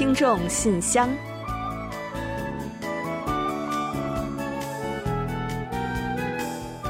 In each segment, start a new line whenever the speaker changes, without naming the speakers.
听众信箱，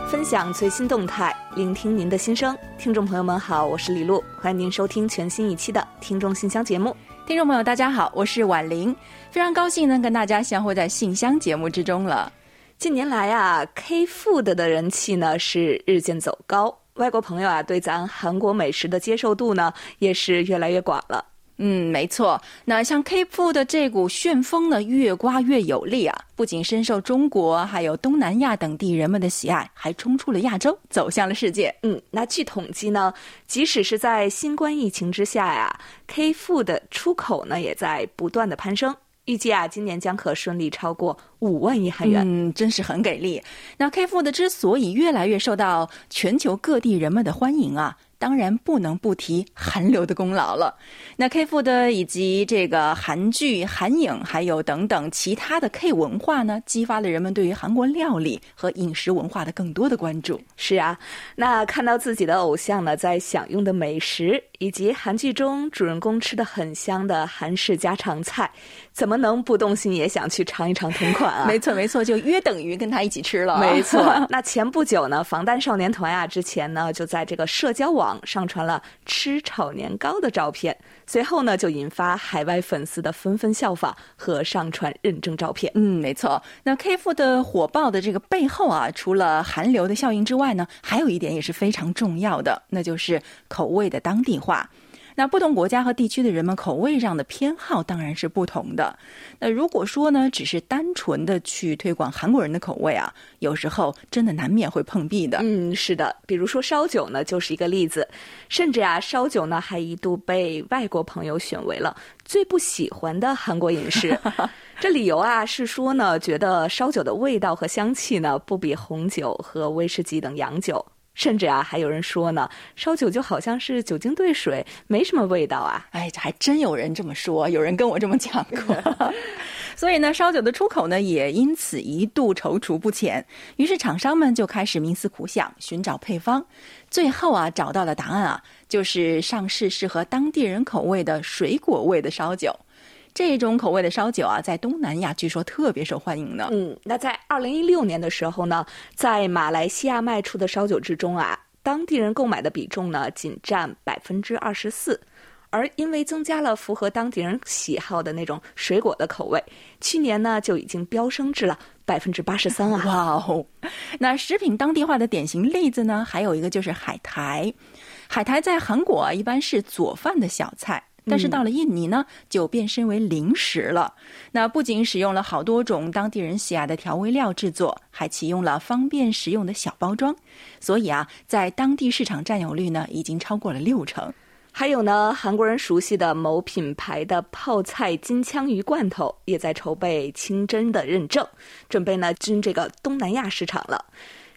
分享最新动态，聆听您的心声。听众朋友们好，我是李璐，欢迎您收听全新一期的《听众信箱》节目。
听众朋友，大家好，我是婉玲，非常高兴能跟大家相会在信箱节目之中了。
近年来啊，K Food 的人气呢是日渐走高，外国朋友啊对咱韩国美食的接受度呢也是越来越广了。
嗯，没错。那像 K Food 的这股旋风呢，越刮越有力啊！不仅深受中国还有东南亚等地人们的喜爱，还冲出了亚洲，走向了世界。
嗯，那据统计呢，即使是在新冠疫情之下呀，K Food 的出口呢也在不断的攀升。预计啊，今年将可顺利超过五万亿韩元。
嗯，真是很给力。那 K Food 之所以越来越受到全球各地人们的欢迎啊。当然不能不提韩流的功劳了。那 K Food 以及这个韩剧、韩影，还有等等其他的 K 文化呢，激发了人们对于韩国料理和饮食文化的更多的关注。
是啊，那看到自己的偶像呢，在享用的美食，以及韩剧中主人公吃的很香的韩式家常菜，怎么能不动心也想去尝一尝同款啊？
没错，没错，就约等于跟他一起吃了。
没错。那前不久呢，防弹少年团啊，之前呢就在这个社交网。上传了吃炒年糕的照片，随后呢就引发海外粉丝的纷纷效仿和上传认证照片。
嗯，没错。那 K F 的火爆的这个背后啊，除了韩流的效应之外呢，还有一点也是非常重要的，那就是口味的当地化。那不同国家和地区的人们口味上的偏好当然是不同的。那如果说呢，只是单纯的去推广韩国人的口味啊，有时候真的难免会碰壁的。
嗯，是的，比如说烧酒呢，就是一个例子。甚至啊，烧酒呢还一度被外国朋友选为了最不喜欢的韩国饮食。这理由啊是说呢，觉得烧酒的味道和香气呢不比红酒和威士忌等洋酒。甚至啊，还有人说呢，烧酒就好像是酒精兑水，没什么味道啊。
哎，还真有人这么说，有人跟我这么讲过。所以呢，烧酒的出口呢，也因此一度踌躇不前。于是厂商们就开始冥思苦想，寻找配方。最后啊，找到了答案啊，就是上市适合当地人口味的水果味的烧酒。这种口味的烧酒啊，在东南亚据说特别受欢迎呢。
嗯，那在二零一六年的时候呢，在马来西亚卖出的烧酒之中啊，当地人购买的比重呢仅占百分之二十四，而因为增加了符合当地人喜好的那种水果的口味，去年呢就已经飙升至了百分之八十三啊！
哇哦，那食品当地化的典型例子呢，还有一个就是海苔。海苔在韩国啊，一般是佐饭的小菜。但是到了印尼呢，就变身为零食了。那不仅使用了好多种当地人喜爱的调味料制作，还启用了方便食用的小包装。所以啊，在当地市场占有率呢，已经超过了六成。
还有呢，韩国人熟悉的某品牌的泡菜金枪鱼罐头，也在筹备清真的认证，准备呢进这个东南亚市场了。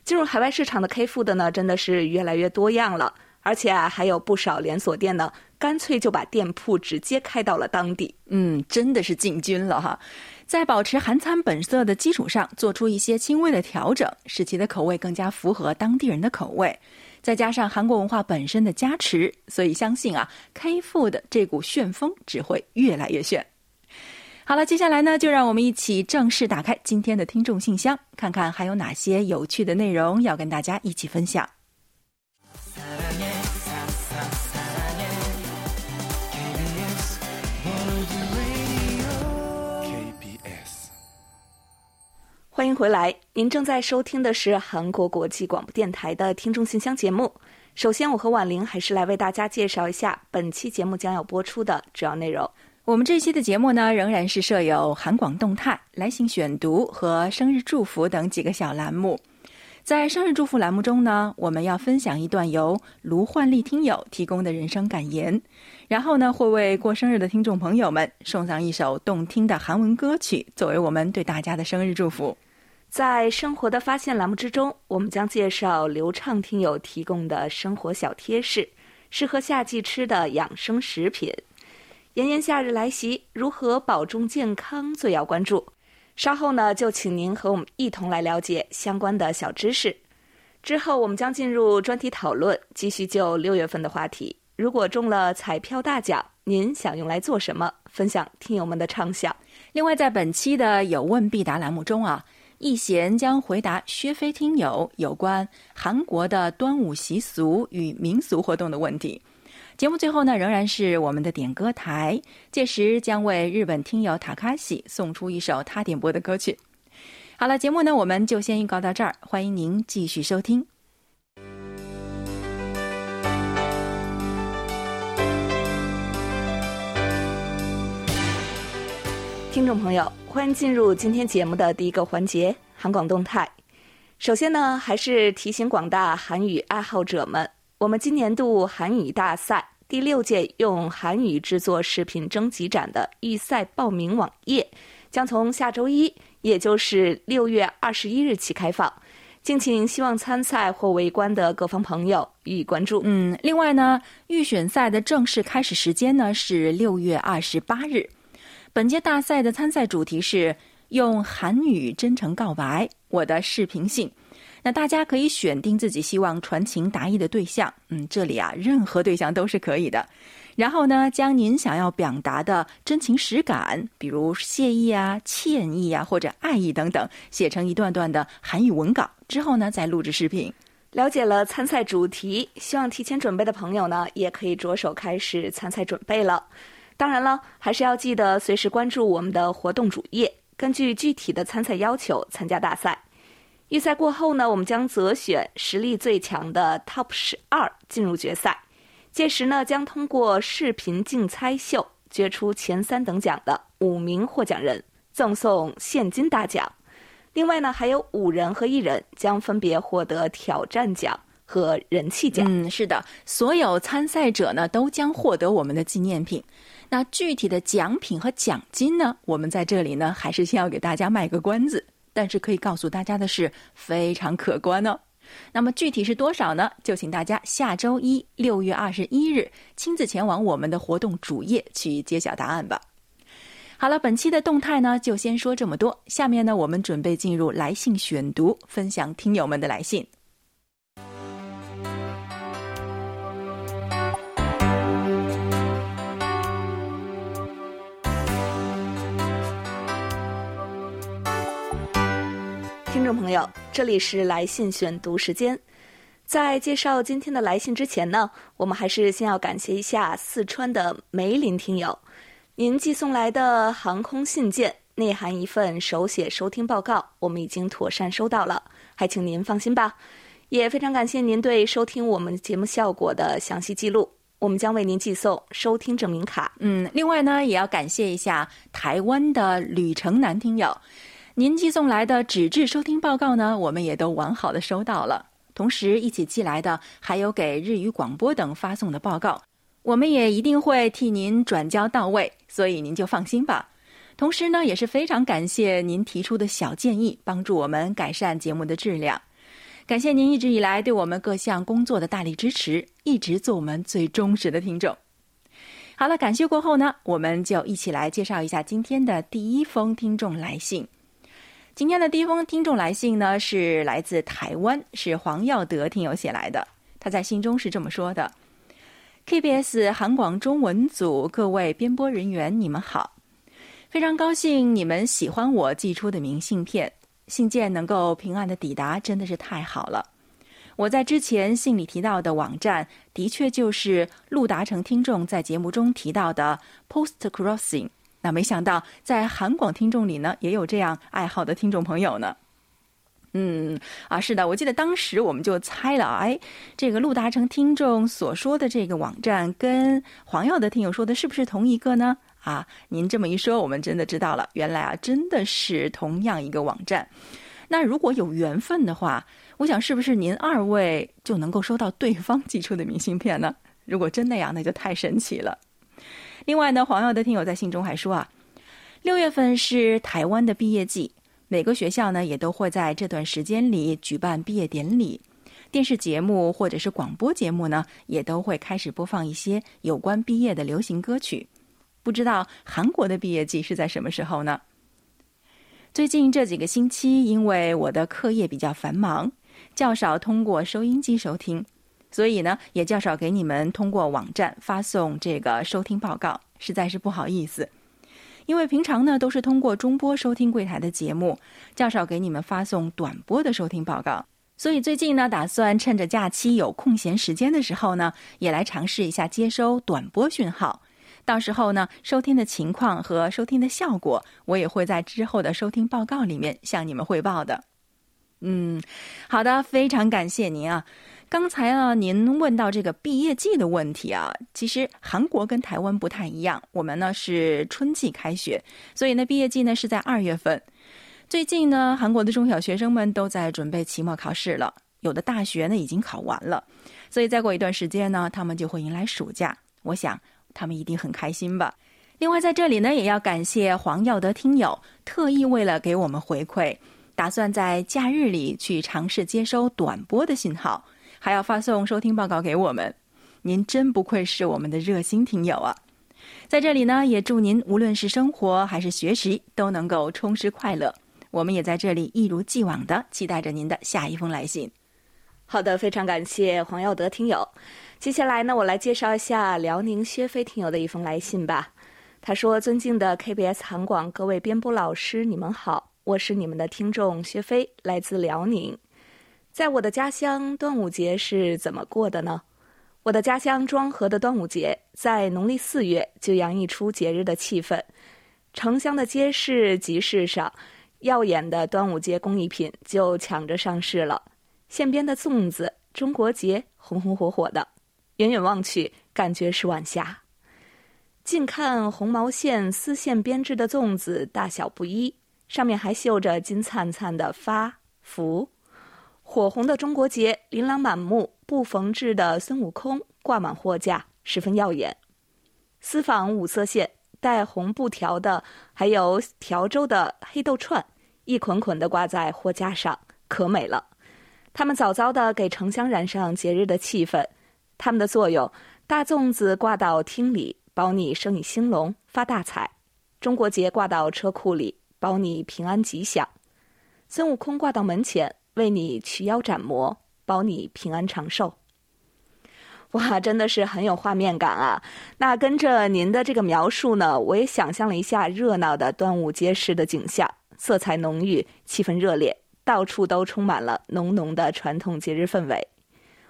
进入海外市场的 K Food 呢，真的是越来越多样了。而且啊，还有不少连锁店呢，干脆就把店铺直接开到了当地。
嗯，真的是进军了哈，在保持韩餐本色的基础上，做出一些轻微的调整，使其的口味更加符合当地人的口味。再加上韩国文化本身的加持，所以相信啊，K Food 这股旋风只会越来越炫。好了，接下来呢，就让我们一起正式打开今天的听众信箱，看看还有哪些有趣的内容要跟大家一起分享。
欢迎回来，您正在收听的是韩国国际广播电台的听众信箱节目。首先，我和婉玲还是来为大家介绍一下本期节目将要播出的主要内容。
我们这期的节目呢，仍然是设有韩广动态、来信选读和生日祝福等几个小栏目。在生日祝福栏目中呢，我们要分享一段由卢焕丽听友提供的人生感言，然后呢，会为过生日的听众朋友们送上一首动听的韩文歌曲，作为我们对大家的生日祝福。
在生活的发现栏目之中，我们将介绍流畅听友提供的生活小贴士，适合夏季吃的养生食品。炎炎夏日来袭，如何保重健康最要关注。稍后呢，就请您和我们一同来了解相关的小知识。之后我们将进入专题讨论，继续就六月份的话题。如果中了彩票大奖，您想用来做什么？分享听友们的畅想。
另外，在本期的有问必答栏目中啊，易贤将回答薛飞听友有关韩国的端午习俗与民俗活动的问题。节目最后呢，仍然是我们的点歌台，届时将为日本听友塔卡西送出一首他点播的歌曲。好了，节目呢我们就先预告到这儿，欢迎您继续收听。
听众朋友，欢迎进入今天节目的第一个环节——韩广动态。首先呢，还是提醒广大韩语爱好者们，我们今年度韩语大赛第六届用韩语制作视频征集展的预赛报名网页将从下周一，也就是六月二十一日起开放，敬请希望参赛或围观的各方朋友予以关注。
嗯，另外呢，预选赛的正式开始时间呢是六月二十八日。本届大赛的参赛主题是用韩语真诚告白我的视频信。那大家可以选定自己希望传情达意的对象，嗯，这里啊任何对象都是可以的。然后呢，将您想要表达的真情实感，比如谢意啊、歉意啊或者爱意等等，写成一段段的韩语文稿，之后呢再录制视频。
了解了参赛主题，希望提前准备的朋友呢，也可以着手开始参赛准备了。当然了，还是要记得随时关注我们的活动主页，根据具体的参赛要求参加大赛。预赛过后呢，我们将择选实力最强的 TOP 十二进入决赛。届时呢，将通过视频竞猜秀决出前三等奖的五名获奖人，赠送现金大奖。另外呢，还有五人和一人将分别获得挑战奖和人气奖。
嗯，是的，所有参赛者呢都将获得我们的纪念品。那具体的奖品和奖金呢？我们在这里呢，还是先要给大家卖个关子。但是可以告诉大家的是，非常可观哦。那么具体是多少呢？就请大家下周一六月二十一日亲自前往我们的活动主页去揭晓答案吧。好了，本期的动态呢，就先说这么多。下面呢，我们准备进入来信选读，分享听友们的来信。
朋友，这里是来信选读时间。在介绍今天的来信之前呢，我们还是先要感谢一下四川的梅林听友，您寄送来的航空信件内含一份手写收听报告，我们已经妥善收到了，还请您放心吧。也非常感谢您对收听我们节目效果的详细记录，我们将为您寄送收听证明卡。
嗯，另外呢，也要感谢一下台湾的旅程男听友。您寄送来的纸质收听报告呢，我们也都完好的收到了。同时一起寄来的还有给日语广播等发送的报告，我们也一定会替您转交到位，所以您就放心吧。同时呢，也是非常感谢您提出的小建议，帮助我们改善节目的质量。感谢您一直以来对我们各项工作的大力支持，一直做我们最忠实的听众。好了，感谢过后呢，我们就一起来介绍一下今天的第一封听众来信。今天的第一封听众来信呢，是来自台湾，是黄耀德听友写来的。他在信中是这么说的：“KBS 韩广中文组各位编播人员，你们好，非常高兴你们喜欢我寄出的明信片，信件能够平安的抵达，真的是太好了。我在之前信里提到的网站，的确就是陆达成听众在节目中提到的 Post Crossing。”那没想到，在韩广听众里呢，也有这样爱好的听众朋友呢。嗯，啊，是的，我记得当时我们就猜了，哎，这个陆达成听众所说的这个网站，跟黄耀的听友说的是不是同一个呢？啊，您这么一说，我们真的知道了，原来啊，真的是同样一个网站。那如果有缘分的话，我想是不是您二位就能够收到对方寄出的明信片呢？如果真那样，那就太神奇了。另外呢，黄耀的听友在信中还说啊，六月份是台湾的毕业季，每个学校呢也都会在这段时间里举办毕业典礼，电视节目或者是广播节目呢也都会开始播放一些有关毕业的流行歌曲。不知道韩国的毕业季是在什么时候呢？最近这几个星期，因为我的课业比较繁忙，较少通过收音机收听。所以呢，也较少给你们通过网站发送这个收听报告，实在是不好意思。因为平常呢都是通过中波收听柜台的节目，较少给你们发送短波的收听报告。所以最近呢，打算趁着假期有空闲时间的时候呢，也来尝试一下接收短波讯号。到时候呢，收听的情况和收听的效果，我也会在之后的收听报告里面向你们汇报的。嗯，好的，非常感谢您啊。刚才啊，您问到这个毕业季的问题啊，其实韩国跟台湾不太一样，我们呢是春季开学，所以呢毕业季呢是在二月份。最近呢，韩国的中小学生们都在准备期末考试了，有的大学呢已经考完了，所以再过一段时间呢，他们就会迎来暑假。我想他们一定很开心吧。另外在这里呢，也要感谢黄耀德听友特意为了给我们回馈，打算在假日里去尝试接收短波的信号。还要发送收听报告给我们，您真不愧是我们的热心听友啊！在这里呢，也祝您无论是生活还是学习都能够充实快乐。我们也在这里一如既往的期待着您的下一封来信。
好的，非常感谢黄耀德听友。接下来呢，我来介绍一下辽宁薛飞听友的一封来信吧。他说：“尊敬的 KBS 韩广各位编播老师，你们好，我是你们的听众薛飞，来自辽宁。”在我的家乡，端午节是怎么过的呢？我的家乡庄河的端午节在农历四月就洋溢出节日的气氛，城乡的街市、集市上，耀眼的端午节工艺品就抢着上市了。线编的粽子，中国结，红红火火的，远远望去，感觉是晚霞。近看红毛线、丝线编织的粽子，大小不一，上面还绣着金灿灿的发福。火红的中国结，琳琅满目，不缝制的孙悟空挂满货架，十分耀眼。丝纺五色线带红布条的，还有条州的黑豆串，一捆捆的挂在货架上，可美了。它们早早的给城乡染上节日的气氛。它们的作用：大粽子挂到厅里，保你生意兴隆发大财；中国结挂到车库里，保你平安吉祥；孙悟空挂到门前。为你驱妖斩魔，保你平安长寿。哇，真的是很有画面感啊！那跟着您的这个描述呢，我也想象了一下热闹的端午街市的景象，色彩浓郁，气氛热烈，到处都充满了浓浓的传统节日氛围。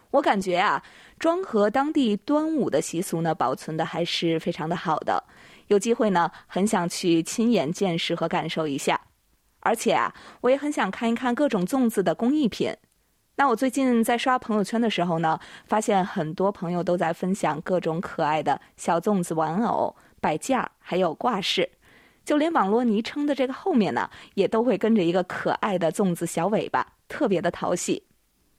我感觉啊，庄河当地端午的习俗呢，保存的还是非常的好的。有机会呢，很想去亲眼见识和感受一下。而且啊，我也很想看一看各种粽子的工艺品。那我最近在刷朋友圈的时候呢，发现很多朋友都在分享各种可爱的小粽子玩偶、摆件儿，还有挂饰。就连网络昵称的这个后面呢，也都会跟着一个可爱的粽子小尾巴，特别的讨喜。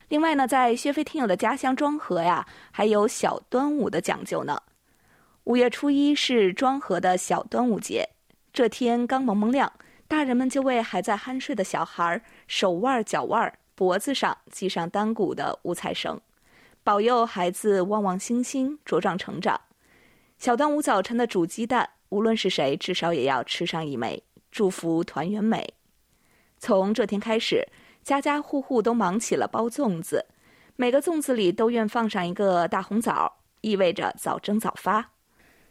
另外呢，在薛飞听友的家乡庄河呀，还有小端午的讲究呢。五月初一是庄河的小端午节，这天刚蒙蒙亮。大人们就为还在酣睡的小孩手腕、脚腕、脖子上系上单股的五彩绳，保佑孩子旺旺星星、茁壮成长。小端午早晨的煮鸡蛋，无论是谁，至少也要吃上一枚，祝福团圆美。从这天开始，家家户户都忙起了包粽子，每个粽子里都愿放上一个大红枣，意味着早蒸早发。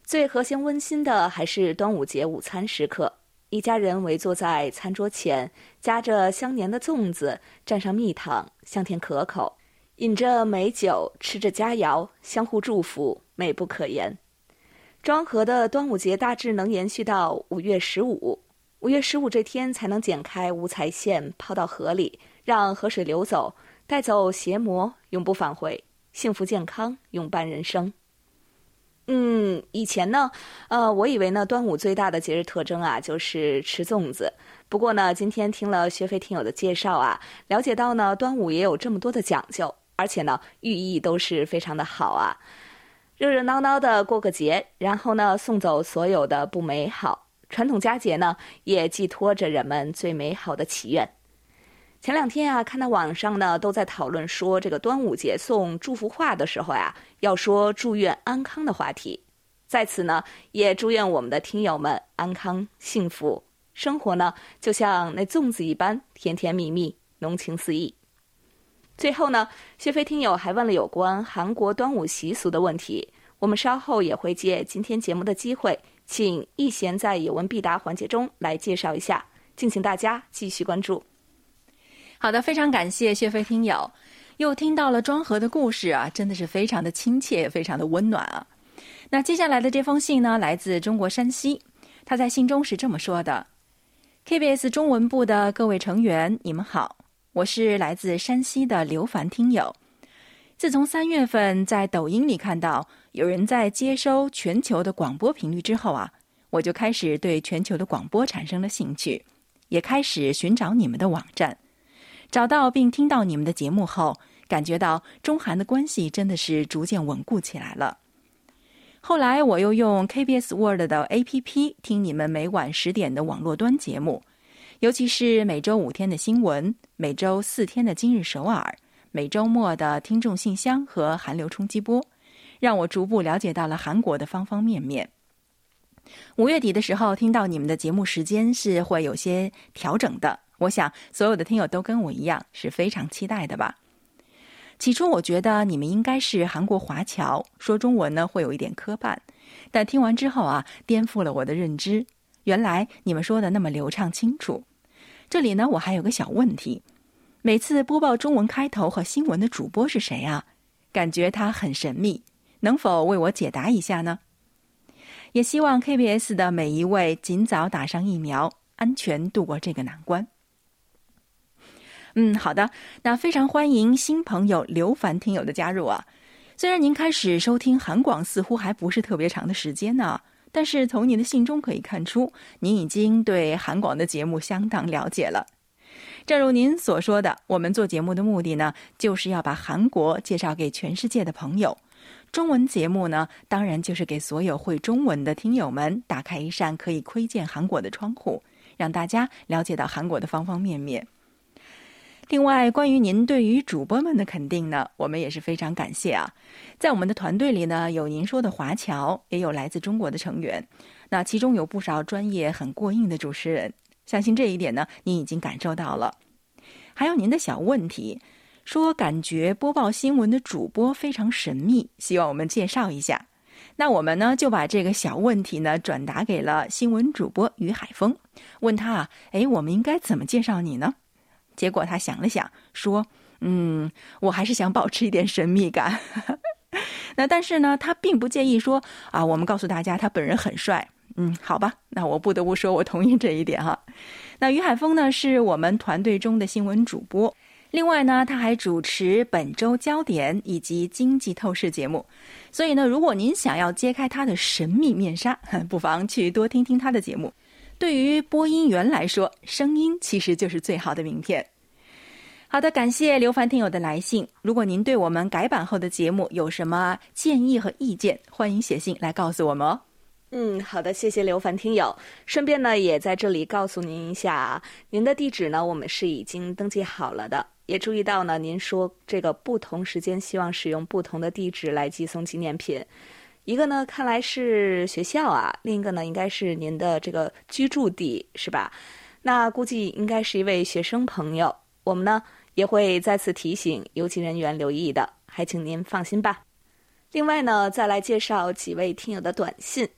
最和谐温馨的还是端午节午餐时刻。一家人围坐在餐桌前，夹着香黏的粽子，蘸上蜜糖，香甜可口；饮着美酒，吃着佳肴，相互祝福，美不可言。庄河的端午节大致能延续到五月十五，五月十五这天才能剪开五彩线，抛到河里，让河水流走，带走邪魔，永不返回，幸福健康，永伴人生。嗯，以前呢，呃，我以为呢，端午最大的节日特征啊，就是吃粽子。不过呢，今天听了薛飞听友的介绍啊，了解到呢，端午也有这么多的讲究，而且呢，寓意都是非常的好啊。热热闹闹的过个节，然后呢，送走所有的不美好。传统佳节呢，也寄托着人们最美好的祈愿。前两天啊，看到网上呢都在讨论说，这个端午节送祝福话的时候呀，要说祝愿安康的话题。在此呢，也祝愿我们的听友们安康幸福，生活呢就像那粽子一般甜甜蜜蜜，浓情四溢。最后呢，薛飞听友还问了有关韩国端午习俗的问题，我们稍后也会借今天节目的机会请易贤在有问必答环节中来介绍一下，敬请大家继续关注。
好的，非常感谢谢飞听友，又听到了庄河的故事啊，真的是非常的亲切，非常的温暖啊。那接下来的这封信呢，来自中国山西，他在信中是这么说的：“KBS 中文部的各位成员，你们好，我是来自山西的刘凡听友。自从三月份在抖音里看到有人在接收全球的广播频率之后啊，我就开始对全球的广播产生了兴趣，也开始寻找你们的网站。”找到并听到你们的节目后，感觉到中韩的关系真的是逐渐稳固起来了。后来我又用 KBS World 的 APP 听你们每晚十点的网络端节目，尤其是每周五天的新闻，每周四天的今日首尔，每周末的听众信箱和韩流冲击波，让我逐步了解到了韩国的方方面面。五月底的时候，听到你们的节目时间是会有些调整的。我想，所有的听友都跟我一样是非常期待的吧。起初我觉得你们应该是韩国华侨，说中文呢会有一点磕绊，但听完之后啊，颠覆了我的认知。原来你们说的那么流畅清楚。这里呢，我还有个小问题：每次播报中文开头和新闻的主播是谁啊？感觉他很神秘，能否为我解答一下呢？也希望 KBS 的每一位尽早打上疫苗，安全度过这个难关。嗯，好的。那非常欢迎新朋友刘凡听友的加入啊。虽然您开始收听韩广似乎还不是特别长的时间呢，但是从您的信中可以看出，您已经对韩广的节目相当了解了。正如您所说的，我们做节目的目的呢，就是要把韩国介绍给全世界的朋友。中文节目呢，当然就是给所有会中文的听友们打开一扇可以窥见韩国的窗户，让大家了解到韩国的方方面面。另外，关于您对于主播们的肯定呢，我们也是非常感谢啊。在我们的团队里呢，有您说的华侨，也有来自中国的成员，那其中有不少专业很过硬的主持人，相信这一点呢，您已经感受到了。还有您的小问题，说感觉播报新闻的主播非常神秘，希望我们介绍一下。那我们呢就把这个小问题呢转达给了新闻主播于海峰，问他啊，哎，我们应该怎么介绍你呢？结果他想了想，说：“嗯，我还是想保持一点神秘感。那但是呢，他并不介意说啊，我们告诉大家他本人很帅。嗯，好吧，那我不得不说我同意这一点哈。那于海峰呢，是我们团队中的新闻主播，另外呢，他还主持本周焦点以及经济透视节目。所以呢，如果您想要揭开他的神秘面纱，不妨去多听听他的节目。”对于播音员来说，声音其实就是最好的名片。好的，感谢刘凡听友的来信。如果您对我们改版后的节目有什么建议和意见，欢迎写信来告诉我们哦。
嗯，好的，谢谢刘凡听友。顺便呢，也在这里告诉您一下，您的地址呢，我们是已经登记好了的。也注意到呢，您说这个不同时间希望使用不同的地址来寄送纪念品。一个呢，看来是学校啊；另一个呢，应该是您的这个居住地，是吧？那估计应该是一位学生朋友。我们呢也会再次提醒邮寄人员留意的，还请您放心吧。另外呢，再来介绍几位听友的短信。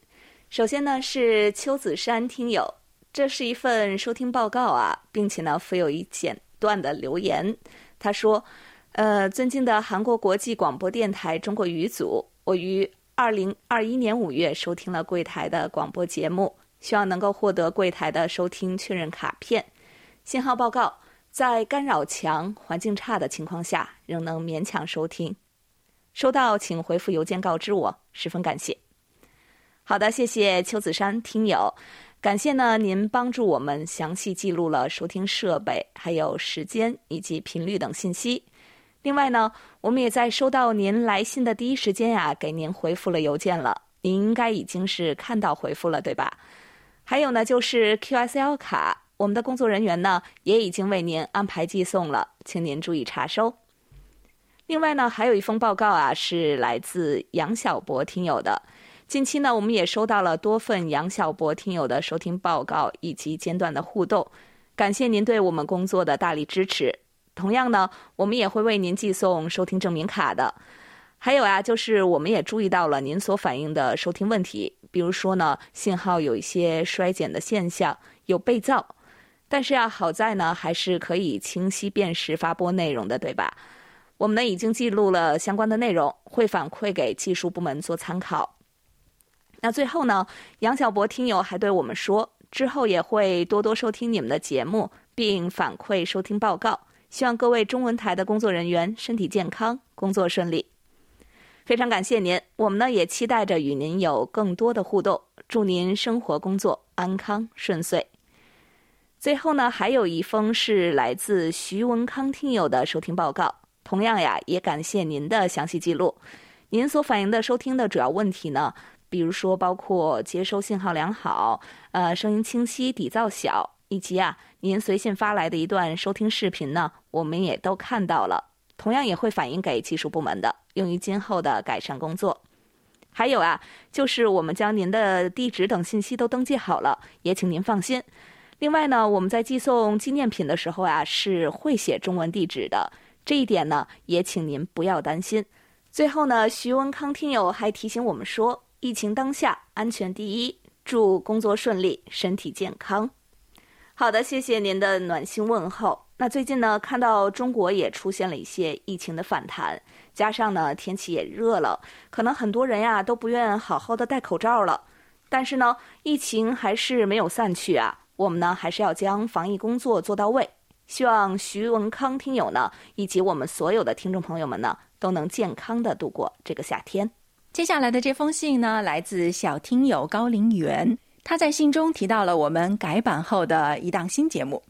首先呢是邱子山听友，这是一份收听报告啊，并且呢附有一简段的留言。他说：“呃，尊敬的韩国国际广播电台中国语组，我于。”二零二一年五月收听了柜台的广播节目，希望能够获得柜台的收听确认卡片。信号报告，在干扰强、环境差的情况下，仍能勉强收听。收到，请回复邮件告知我，十分感谢。好的，谢谢邱子山听友，感谢呢您帮助我们详细记录了收听设备、还有时间以及频率等信息。另外呢，我们也在收到您来信的第一时间呀，给您回复了邮件了。您应该已经是看到回复了，对吧？还有呢，就是 QSL 卡，我们的工作人员呢也已经为您安排寄送了，请您注意查收。另外呢，还有一封报告啊，是来自杨小博听友的。近期呢，我们也收到了多份杨小博听友的收听报告以及间断的互动，感谢您对我们工作的大力支持。同样呢，我们也会为您寄送收听证明卡的。还有啊，就是我们也注意到了您所反映的收听问题，比如说呢，信号有一些衰减的现象，有被噪。但是啊，好在呢，还是可以清晰辨识发播内容的，对吧？我们呢已经记录了相关的内容，会反馈给技术部门做参考。那最后呢，杨小博听友还对我们说，之后也会多多收听你们的节目，并反馈收听报告。希望各位中文台的工作人员身体健康，工作顺利。非常感谢您，我们呢也期待着与您有更多的互动。祝您生活工作安康顺遂。最后呢，还有一封是来自徐文康听友的收听报告。同样呀，也感谢您的详细记录。您所反映的收听的主要问题呢，比如说包括接收信号良好，呃，声音清晰，底噪小，以及啊，您随信发来的一段收听视频呢，我们也都看到了。同样也会反映给技术部门的，用于今后的改善工作。还有啊，就是我们将您的地址等信息都登记好了，也请您放心。另外呢，我们在寄送纪念品的时候啊，是会写中文地址的，这一点呢，也请您不要担心。最后呢，徐文康听友还提醒我们说，疫情当下，安全第一，祝工作顺利，身体健康。好的，谢谢您的暖心问候。那最近呢，看到中国也出现了一些疫情的反弹，加上呢天气也热了，可能很多人呀都不愿好好的戴口罩了。但是呢，疫情还是没有散去啊。我们呢，还是要将防疫工作做到位。希望徐文康听友呢，以及我们所有的听众朋友们呢，都能健康的度过这个夏天。
接下来的这封信呢，来自小听友高陵园，他在信中提到了我们改版后的一档新节目。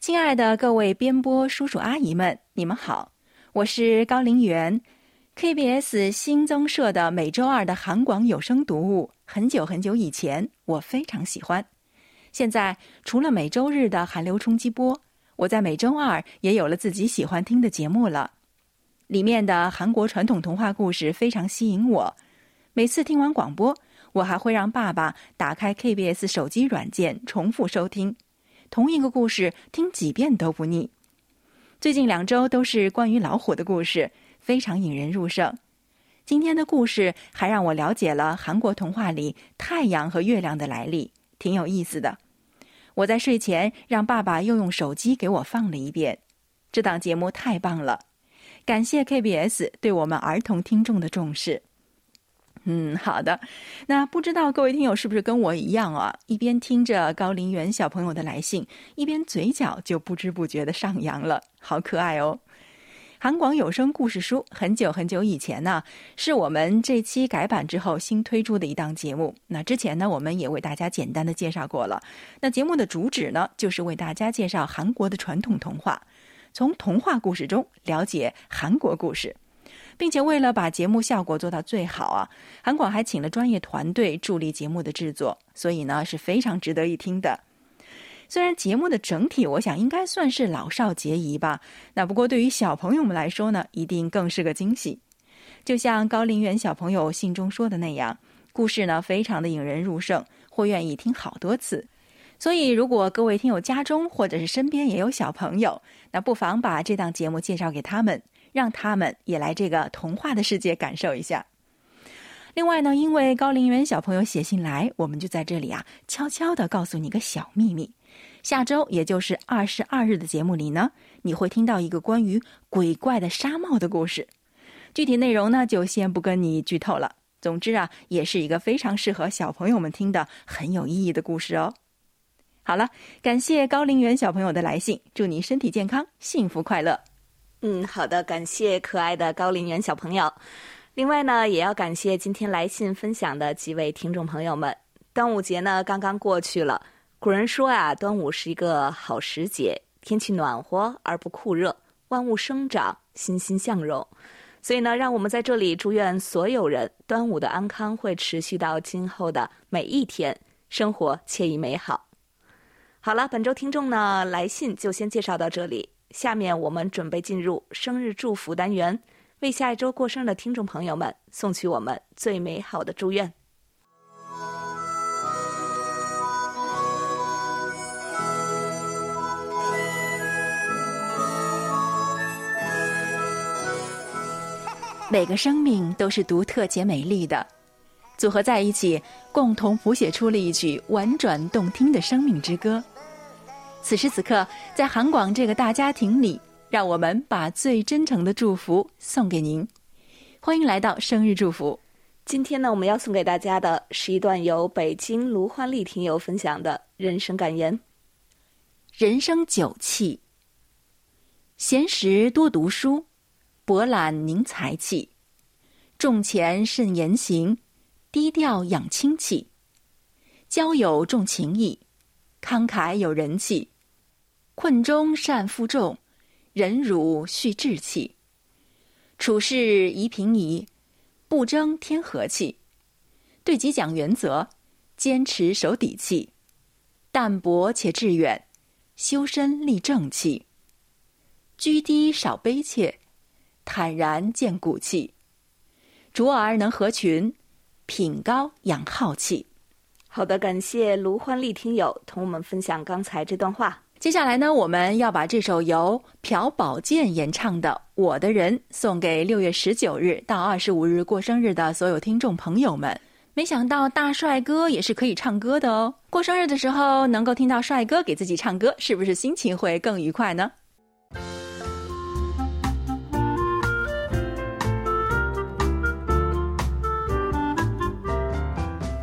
亲爱的各位编播叔叔阿姨们，你们好，我是高陵园，KBS 新增社的每周二的韩广有声读物。很久很久以前，我非常喜欢。现在除了每周日的韩流冲击波，我在每周二也有了自己喜欢听的节目了。里面的韩国传统童话故事非常吸引我。每次听完广播，我还会让爸爸打开 KBS 手机软件重复收听，同一个故事听几遍都不腻。最近两周都是关于老虎的故事，非常引人入胜。今天的故事还让我了解了韩国童话里太阳和月亮的来历。挺有意思的，我在睡前让爸爸又用手机给我放了一遍。这档节目太棒了，感谢 KBS 对我们儿童听众的重视。嗯，好的。那不知道各位听友是不是跟我一样啊？一边听着高林园小朋友的来信，一边嘴角就不知不觉的上扬了，好可爱哦。韩广有声故事书很久很久以前呢，是我们这期改版之后新推出的一档节目。那之前呢，我们也为大家简单的介绍过了。那节目的主旨呢，就是为大家介绍韩国的传统童话，从童话故事中了解韩国故事，并且为了把节目效果做到最好啊，韩广还请了专业团队助力节目的制作，所以呢是非常值得一听的。虽然节目的整体，我想应该算是老少皆宜吧。那不过对于小朋友们来说呢，一定更是个惊喜。就像高林园小朋友信中说的那样，故事呢非常的引人入胜，会愿意听好多次。所以，如果各位听友家中或者是身边也有小朋友，那不妨把这档节目介绍给他们，让他们也来这个童话的世界感受一下。另外呢，因为高林园小朋友写信来，我们就在这里啊，悄悄的告诉你个小秘密。下周，也就是二十二日的节目里呢，你会听到一个关于鬼怪的纱帽的故事。具体内容呢，就先不跟你剧透了。总之啊，也是一个非常适合小朋友们听的很有意义的故事哦。好了，感谢高陵园小朋友的来信，祝你身体健康，幸福快乐。
嗯，好的，感谢可爱的高陵园小朋友。另外呢，也要感谢今天来信分享的几位听众朋友们。端午节呢，刚刚过去了。古人说啊，端午是一个好时节，天气暖和而不酷热，万物生长，欣欣向荣。所以呢，让我们在这里祝愿所有人端午的安康会持续到今后的每一天，生活惬意美好。好了，本周听众呢来信就先介绍到这里，下面我们准备进入生日祝福单元，为下一周过生日的听众朋友们送去我们最美好的祝愿。
每个生命都是独特且美丽的，组合在一起，共同谱写出了一曲婉转动听的生命之歌。此时此刻，在韩广这个大家庭里，让我们把最真诚的祝福送给您。欢迎来到生日祝福。
今天呢，我们要送给大家的是一段由北京卢焕丽听友分享的人生感言：
人生九气，闲时多读书。博览凝才气，重钱慎言行，低调养清气。交友重情义，慷慨有人气。困中善负重，忍辱蓄志气。处事宜平宜，不争添和气。对己讲原则，坚持守底气。淡泊且致远，修身立正气。居低少卑怯。坦然见骨气，卓尔能合群，品高养好气。
好的，感谢卢欢丽听友同我们分享刚才这段话。
接下来呢，我们要把这首由朴宝剑演唱的《我的人》送给六月十九日到二十五日过生日的所有听众朋友们。没想到大帅哥也是可以唱歌的哦！过生日的时候能够听到帅哥给自己唱歌，是不是心情会更愉快呢？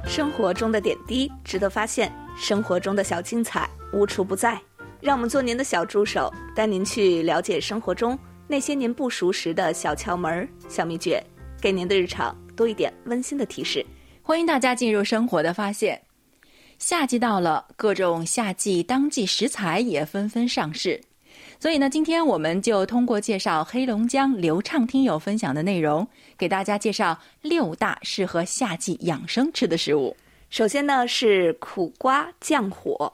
生活中的点滴值得发现，生活中的小精彩无处不在。让我们做您的小助手，带您去了解生活中那些您不熟识的小窍门、小秘诀，给您的日常多一点温馨的提示。
欢迎大家进入生活的发现。夏季到了，各种夏季当季食材也纷纷上市。所以呢，今天我们就通过介绍黑龙江流畅听友分享的内容，给大家介绍六大适合夏季养生吃的食物。
首先呢是苦瓜降火，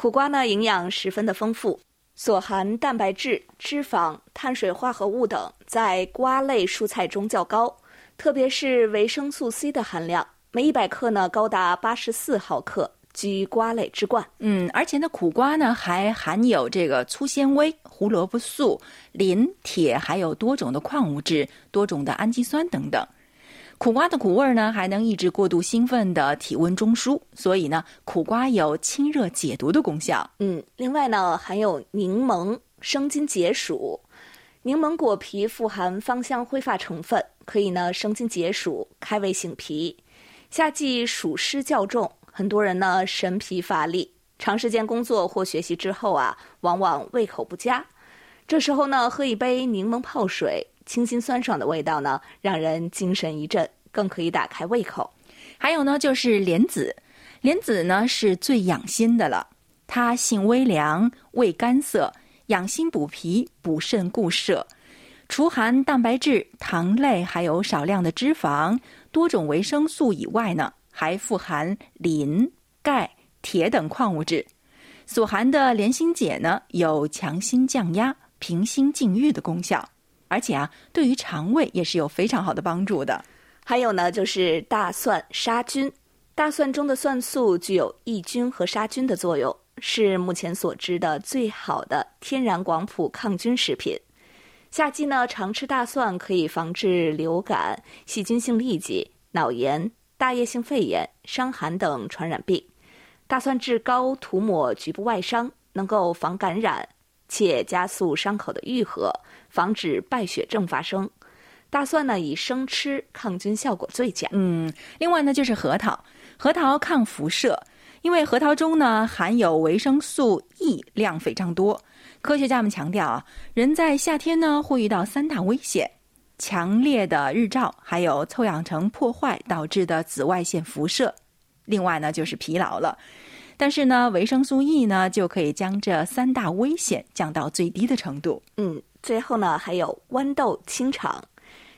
苦瓜呢营养十分的丰富，所含蛋白质、脂肪、碳水化合物等在瓜类蔬菜中较高，特别是维生素 C 的含量，每一百克呢高达八十四毫克。居瓜类之冠，
嗯，而且呢，苦瓜呢还含有这个粗纤维、胡萝卜素、磷、铁，还有多种的矿物质、多种的氨基酸等等。苦瓜的苦味呢，还能抑制过度兴奋的体温中枢，所以呢，苦瓜有清热解毒的功效。
嗯，另外呢，含有柠檬生津解暑，柠檬果皮富含芳香挥发成分，可以呢生津解暑、开胃醒脾。夏季暑湿较重。很多人呢神疲乏力，长时间工作或学习之后啊，往往胃口不佳。这时候呢，喝一杯柠檬泡水，清新酸爽的味道呢，让人精神一振，更可以打开胃口。
还有呢，就是莲子，莲子呢是最养心的了。它性微凉，味甘涩，养心补脾，补肾固摄。除含蛋白质、糖类，还有少量的脂肪、多种维生素以外呢。还富含磷、钙、铁等矿物质，所含的莲心碱呢，有强心降压、平心静郁的功效，而且啊，对于肠胃也是有非常好的帮助的。
还有呢，就是大蒜杀菌，大蒜中的蒜素具有抑菌和杀菌的作用，是目前所知的最好的天然广谱抗菌食品。夏季呢，常吃大蒜可以防治流感、细菌性痢疾、脑炎。大叶性肺炎、伤寒等传染病，大蒜治膏涂抹局部外伤，能够防感染，且加速伤口的愈合，防止败血症发生。大蒜呢，以生吃抗菌效果最佳。
嗯，另外呢，就是核桃，核桃抗辐射，因为核桃中呢含有维生素 E 量非常多。科学家们强调啊，人在夏天呢会遇到三大危险。强烈的日照，还有臭氧层破坏导致的紫外线辐射，另外呢就是疲劳了。但是呢，维生素 E 呢就可以将这三大危险降到最低的程度。
嗯，最后呢还有豌豆清肠。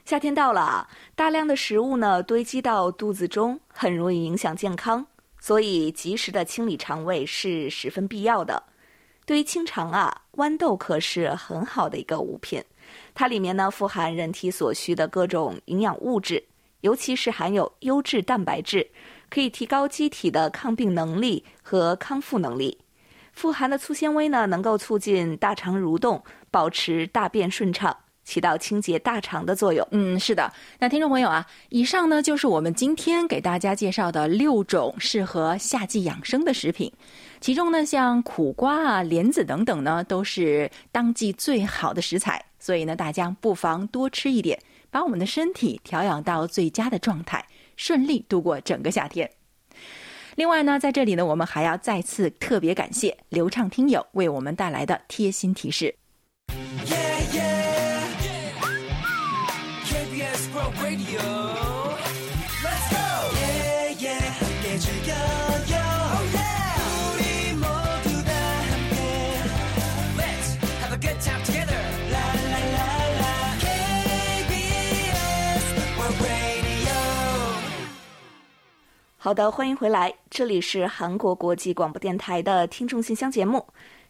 夏天到了，大量的食物呢堆积到肚子中，很容易影响健康，所以及时的清理肠胃是十分必要的。对于清肠啊，豌豆可是很好的一个物品。它里面呢富含人体所需的各种营养物质，尤其是含有优质蛋白质，可以提高机体的抗病能力和康复能力。富含的粗纤维呢，能够促进大肠蠕动，保持大便顺畅，起到清洁大肠的作用。
嗯，是的。那听众朋友啊，以上呢就是我们今天给大家介绍的六种适合夏季养生的食品。其中呢，像苦瓜啊、莲子等等呢，都是当季最好的食材。所以呢，大家不妨多吃一点，把我们的身体调养到最佳的状态，顺利度过整个夏天。另外呢，在这里呢，我们还要再次特别感谢流畅听友为我们带来的贴心提示。
好的，欢迎回来，这里是韩国国际广播电台的听众信箱节目。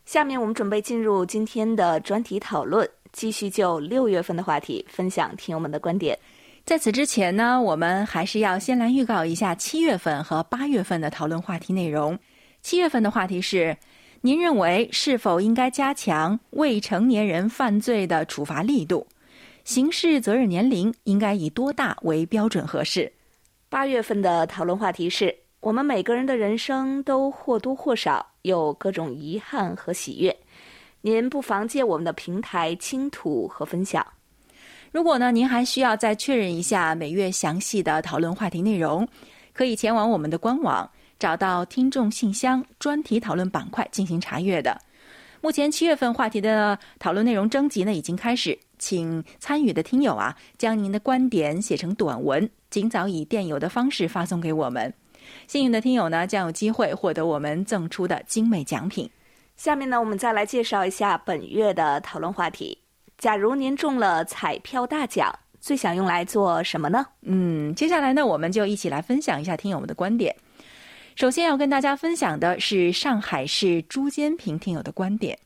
下面我们准备进入今天的专题讨论，继续就六月份的话题分享听友们的观点。
在此之前呢，我们还是要先来预告一下七月份和八月份的讨论话题内容。七月份的话题是：您认为是否应该加强未成年人犯罪的处罚力度？刑事责任年龄应该以多大为标准合适？
八月份的讨论话题是我们每个人的人生都或多或少有各种遗憾和喜悦，您不妨借我们的平台倾吐和分享。
如果呢您还需要再确认一下每月详细的讨论话题内容，可以前往我们的官网，找到听众信箱专题讨论板块进行查阅的。目前七月份话题的讨论内容征集呢已经开始，请参与的听友啊将您的观点写成短文。尽早以电邮的方式发送给我们，幸运的听友呢将有机会获得我们赠出的精美奖品。
下面呢，我们再来介绍一下本月的讨论话题。假如您中了彩票大奖，最想用来做什么呢？
嗯，接下来呢，我们就一起来分享一下听友们的观点。首先要跟大家分享的是上海市朱坚平听友的观点：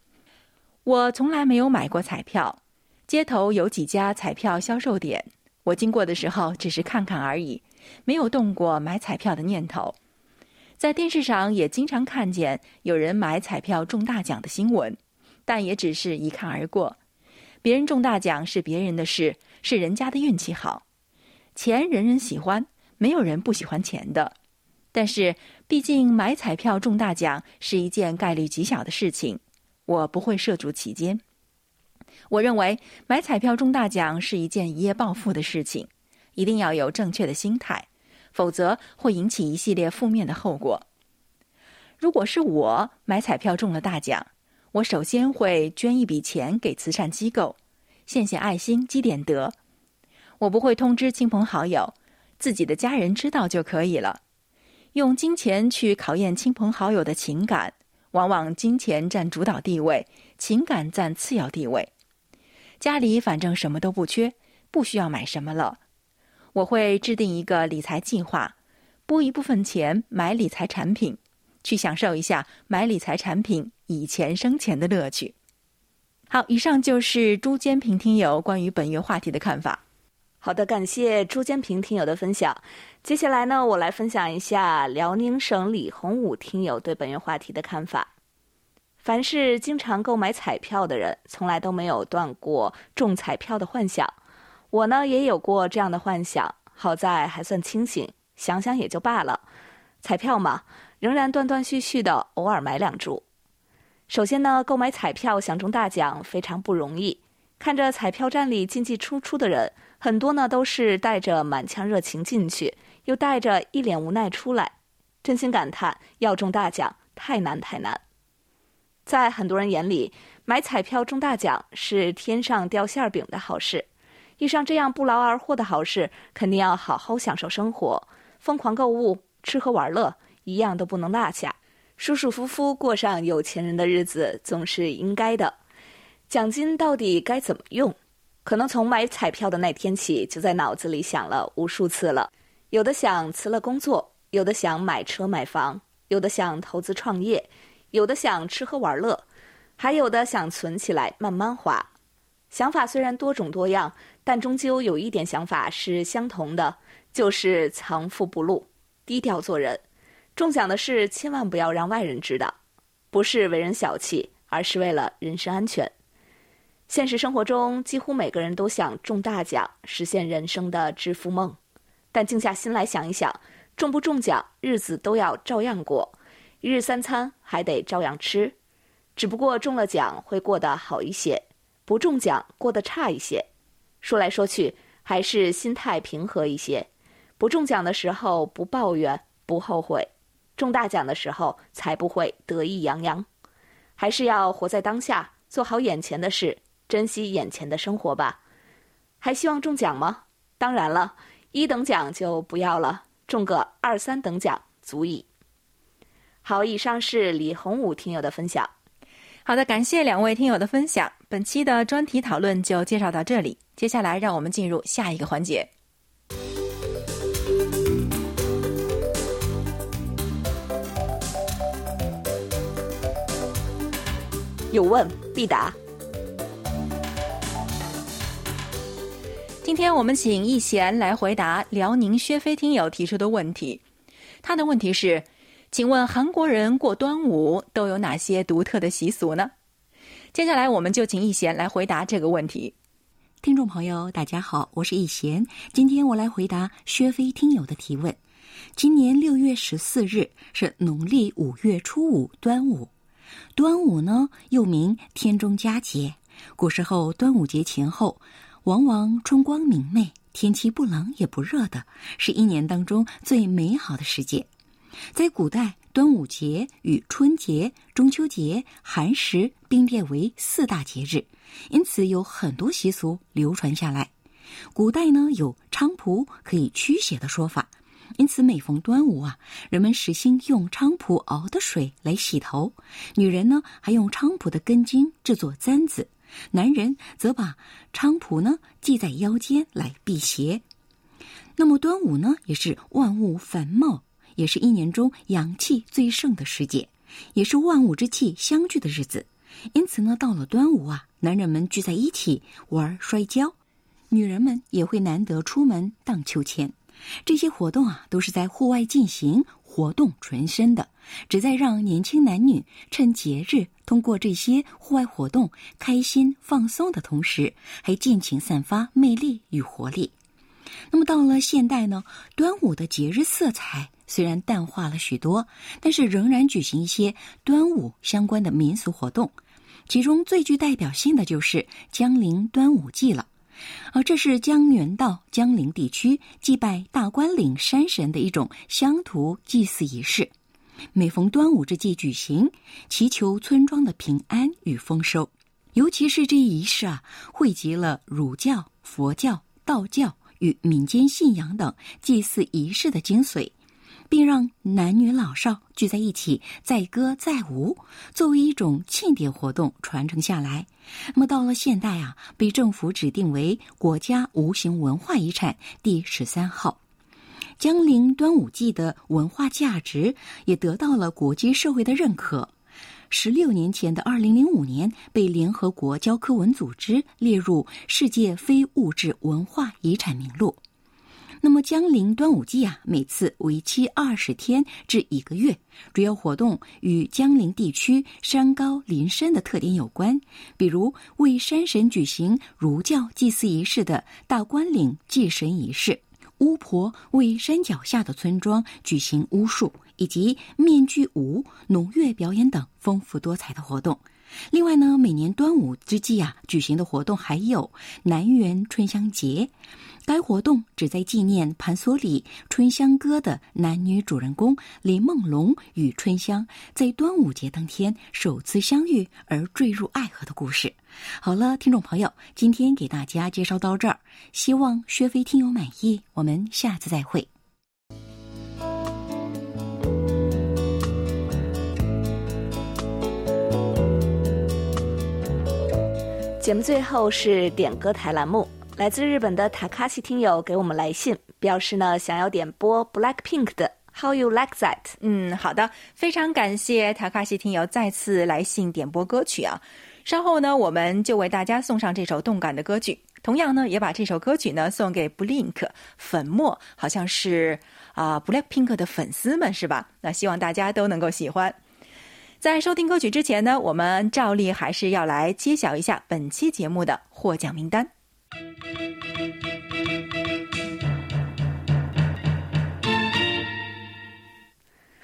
我从来没有买过彩票，街头有几家彩票销售点。我经过的时候只是看看而已，没有动过买彩票的念头。在电视上也经常看见有人买彩票中大奖的新闻，但也只是一看而过。别人中大奖是别人的事，是人家的运气好。钱人人喜欢，没有人不喜欢钱的。但是毕竟买彩票中大奖是一件概率极小的事情，我不会涉足其间。我认为买彩票中大奖是一件一夜暴富的事情，一定要有正确的心态，否则会引起一系列负面的后果。如果是我买彩票中了大奖，我首先会捐一笔钱给慈善机构，献献爱心，积点德。我不会通知亲朋好友，自己的家人知道就可以了。用金钱去考验亲朋好友的情感，往往金钱占主导地位，情感占次要地位。家里反正什么都不缺，不需要买什么了。我会制定一个理财计划，拨一部分钱买理财产品，去享受一下买理财产品以钱生钱的乐趣。好，以上就是朱坚平听友关于本月话题的看法。
好的，感谢朱坚平听友的分享。接下来呢，我来分享一下辽宁省李洪武听友对本月话题的看法。凡是经常购买彩票的人，从来都没有断过中彩票的幻想。我呢也有过这样的幻想，好在还算清醒，想想也就罢了。彩票嘛，仍然断断续续的偶尔买两注。首先呢，购买彩票想中大奖非常不容易。看着彩票站里进进出出的人，很多呢都是带着满腔热情进去，又带着一脸无奈出来，真心感叹要中大奖太难太难。在很多人眼里，买彩票中大奖是天上掉馅儿饼的好事。遇上这样不劳而获的好事，肯定要好好享受生活，疯狂购物、吃喝玩乐，一样都不能落下，舒舒服服过上有钱人的日子，总是应该的。奖金到底该怎么用？可能从买彩票的那天起，就在脑子里想了无数次了。有的想辞了工作，有的想买车买房，有的想投资创业。有的想吃喝玩乐，还有的想存起来慢慢花。想法虽然多种多样，但终究有一点想法是相同的，就是藏富不露，低调做人。中奖的事千万不要让外人知道，不是为人小气，而是为了人身安全。现实生活中，几乎每个人都想中大奖，实现人生的致富梦。但静下心来想一想，中不中奖，日子都要照样过，一日三餐还得照样吃，只不过中了奖会过得好一些，不中奖过得差一些。说来说去，还是心态平和一些。不中奖的时候不抱怨不后悔，中大奖的时候才不会得意洋洋。还是要活在当下，做好眼前的事。珍惜眼前的生活吧，还希望中奖吗？当然了，一等奖就不要了，中个二三等奖足矣。好，以上是李洪武听友的分享。
好的，感谢两位听友的分享。本期的专题讨论就介绍到这里，接下来让我们进入下一个环节。
有问必答。
今天我们请易贤来回答辽宁薛飞听友提出的问题。他的问题是：请问韩国人过端午都有哪些独特的习俗呢？接下来我们就请易贤来回答这个问题。
听众朋友，大家好，我是易贤。今天我来回答薛飞听友的提问。今年六月十四日是农历五月初五，端午。端午呢，又名天中佳节。古时候，端午节前后。往往春光明媚，天气不冷也不热的，是一年当中最美好的时节。在古代，端午节与春节、中秋节、寒食并列为四大节日，因此有很多习俗流传下来。古代呢，有菖蒲可以驱邪的说法，因此每逢端午啊，人们实行用菖蒲熬的水来洗头，女人呢还用菖蒲的根茎制作簪子。男人则把菖蒲呢系在腰间来辟邪。那么端午呢，也是万物繁茂，也是一年中阳气最盛的时节，也是万物之气相聚的日子。因此呢，到了端午啊，男人们聚在一起玩摔跤，女人们也会难得出门荡秋千。这些活动啊，都是在户外进行。活动纯身的，旨在让年轻男女趁节日通过这些户外活动开心放松的同时，还尽情散发魅力与活力。那么到了现代呢，端午的节日色彩虽然淡化了许多，但是仍然举行一些端午相关的民俗活动，其中最具代表性的就是江陵端午祭了。而这是江原道江陵地区祭拜大关岭山神的一种乡土祭祀仪式，每逢端午之际举行，祈求村庄的平安与丰收。尤其是这一仪式啊，汇集了儒教、佛教、道教与民间信仰等祭祀仪式的精髓。并让男女老少聚在一起载歌载舞，作为一种庆典活动传承下来。那么到了现代啊，被政府指定为国家无形文化遗产第十三号。江陵端午祭的文化价值也得到了国际社会的认可。十六年前的二零零五年，被联合国教科文组织列入世界非物质文化遗产名录。那么江陵端午祭啊，每次为期二十天至一个月，主要活动与江陵地区山高林深的特点有关，比如为山神举行儒教祭祀仪式的大关岭祭神仪式，巫婆为山脚下的村庄举行巫术，以及面具舞、农乐表演等丰富多彩的活动。另外呢，每年端午之际啊，举行的活动还有南园春香节。该活动旨在纪念盘索里《春香歌》的男女主人公林梦龙与春香在端午节当天首次相遇而坠入爱河的故事。好了，听众朋友，今天给大家介绍到这儿，希望薛飞听友满意。我们下次再会。
节目最后是点歌台栏目。来自日本的塔卡西听友给我们来信，表示呢想要点播 Blackpink 的 How You Like That。
嗯，好的，非常感谢塔卡西听友再次来信点播歌曲啊。稍后呢，我们就为大家送上这首动感的歌曲，同样呢，也把这首歌曲呢送给 Blink 粉末，好像是啊 Blackpink 的粉丝们是吧？那希望大家都能够喜欢。在收听歌曲之前呢，我们照例还是要来揭晓一下本期节目的获奖名单。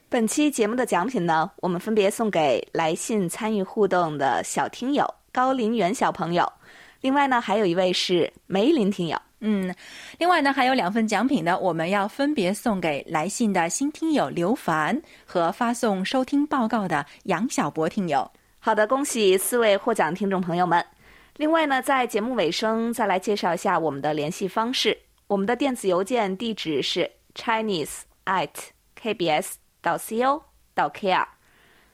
本期节目的奖品呢，我们分别送给来信参与互动的小听友高林元小朋友，另外呢，还有一位是梅林听友。
嗯，另外呢，还有两份奖品呢，我们要分别送给来信的新听友刘凡和发送收听报告的杨小博听友。
好的，恭喜四位获奖听众朋友们。另外呢，在节目尾声再来介绍一下我们的联系方式，我们的电子邮件地址是 chinese at kbs。到 co 到 kr，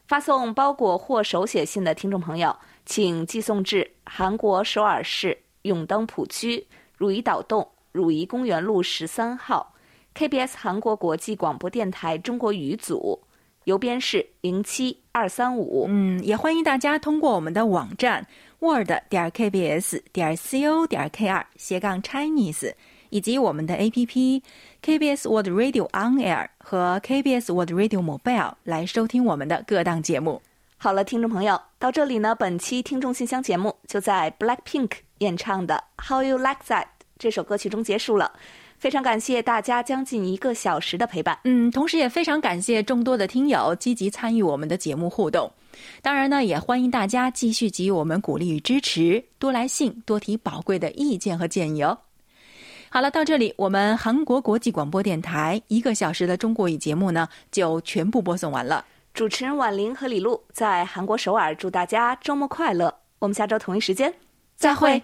发送包裹或手写信的听众朋友，请寄送至韩国首尔市永登浦区汝矣岛洞汝矣公园路十三号，KBS 韩国国际广播电台中国语组，邮编是零七二三五。
嗯，也欢迎大家通过我们的网站 word 点 kbs 点 co 点 kr 斜杠 chinese。以及我们的 APP KBS World Radio On Air 和 KBS World Radio Mobile 来收听我们的各档节目。
好了，听众朋友，到这里呢，本期听众信箱节目就在 Blackpink 演唱的《How You Like That》这首歌曲中结束了。非常感谢大家将近一个小时的陪伴。
嗯，同时也非常感谢众多的听友积极参与我们的节目互动。当然呢，也欢迎大家继续给予我们鼓励与支持，多来信，多提宝贵的意见和建议哦。好了，到这里，我们韩国国际广播电台一个小时的中国语节目呢，就全部播送完了。
主持人婉玲和李璐在韩国首尔，祝大家周末快乐。我们下周同一时间
再会。